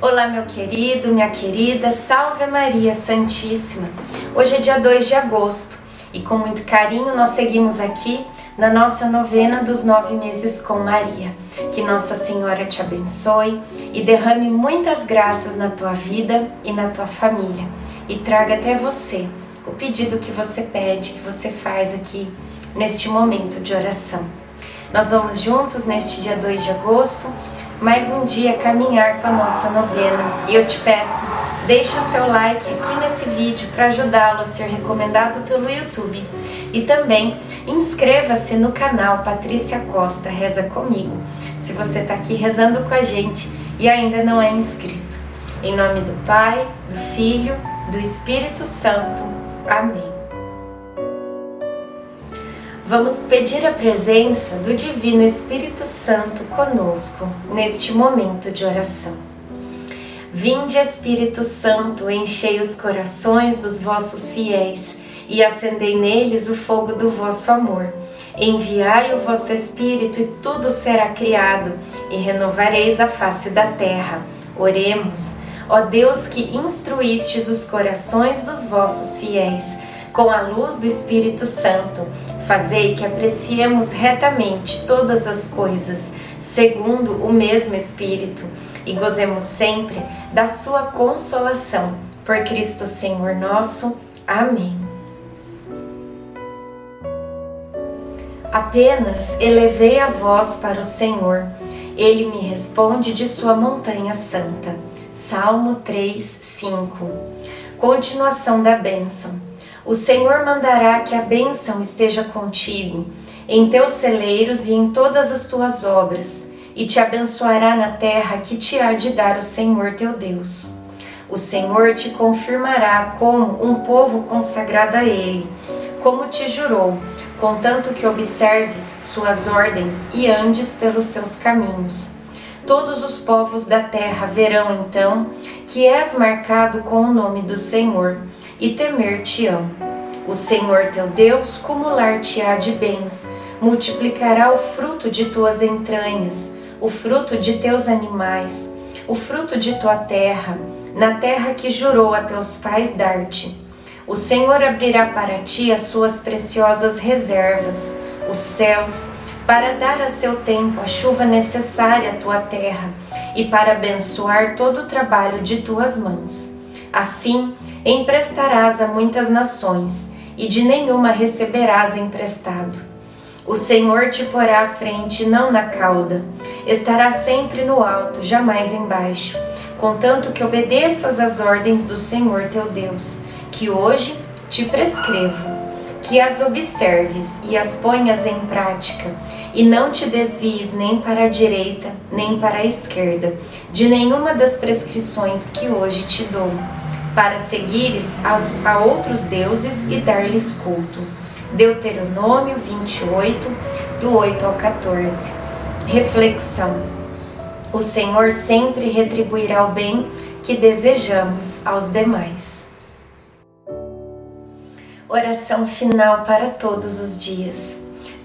Olá, meu querido, minha querida, salve Maria Santíssima. Hoje é dia 2 de agosto e com muito carinho nós seguimos aqui na nossa novena dos nove meses com Maria. Que Nossa Senhora te abençoe e derrame muitas graças na tua vida e na tua família e traga até você o pedido que você pede, que você faz aqui neste momento de oração. Nós vamos juntos neste dia 2 de agosto, mais um dia caminhar com a nossa novena. E eu te peço, deixe o seu like aqui nesse vídeo para ajudá-lo a ser recomendado pelo YouTube. E também inscreva-se no canal Patrícia Costa Reza Comigo, se você está aqui rezando com a gente e ainda não é inscrito. Em nome do Pai, do Filho, do Espírito Santo. Amém. Vamos pedir a presença do Divino Espírito Santo conosco neste momento de oração. Vinde, Espírito Santo, enchei os corações dos vossos fiéis e acendei neles o fogo do vosso amor. Enviai o vosso Espírito e tudo será criado, e renovareis a face da terra. Oremos, ó Deus que instruístes os corações dos vossos fiéis com a luz do Espírito Santo Fazei que apreciemos retamente todas as coisas, segundo o mesmo Espírito, e gozemos sempre da Sua consolação. Por Cristo Senhor nosso. Amém. Apenas elevei a voz para o Senhor, ele me responde de sua montanha santa. Salmo 3, 5. Continuação da bênção. O Senhor mandará que a bênção esteja contigo, em teus celeiros e em todas as tuas obras, e te abençoará na terra que te há de dar o Senhor teu Deus. O Senhor te confirmará como um povo consagrado a Ele, como te jurou, contanto que observes suas ordens e andes pelos seus caminhos. Todos os povos da terra verão então que és marcado com o nome do Senhor e temer-te-ão. O Senhor teu Deus cumular-te-á de bens, multiplicará o fruto de tuas entranhas, o fruto de teus animais, o fruto de tua terra, na terra que jurou a teus pais dar-te. O Senhor abrirá para ti as suas preciosas reservas, os céus, para dar a seu tempo a chuva necessária à tua terra e para abençoar todo o trabalho de tuas mãos. Assim, emprestarás a muitas nações, e de nenhuma receberás emprestado. O Senhor te porá à frente, não na cauda. Estará sempre no alto, jamais embaixo, contanto que obedeças às ordens do Senhor teu Deus, que hoje te prescrevo, que as observes e as ponhas em prática, e não te desvies nem para a direita, nem para a esquerda, de nenhuma das prescrições que hoje te dou para seguires a outros deuses e dar-lhes culto. Deuteronômio 28, do 8 ao 14. Reflexão: O Senhor sempre retribuirá o bem que desejamos aos demais. Oração final para todos os dias.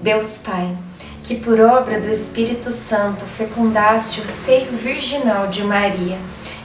Deus Pai, que por obra do Espírito Santo fecundaste o seio virginal de Maria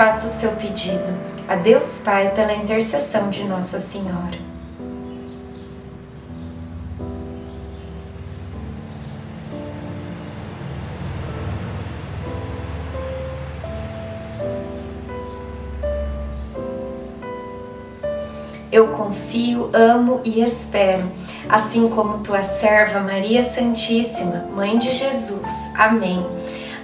Faça o seu pedido a Deus Pai pela intercessão de Nossa Senhora. Eu confio, amo e espero, assim como tua serva Maria Santíssima, Mãe de Jesus. Amém.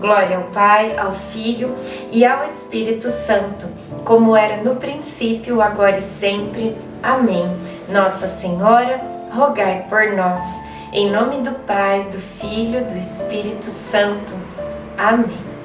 Glória ao Pai, ao Filho e ao Espírito Santo, como era no princípio, agora e sempre. Amém. Nossa Senhora, rogai por nós. Em nome do Pai, do Filho, do Espírito Santo. Amém.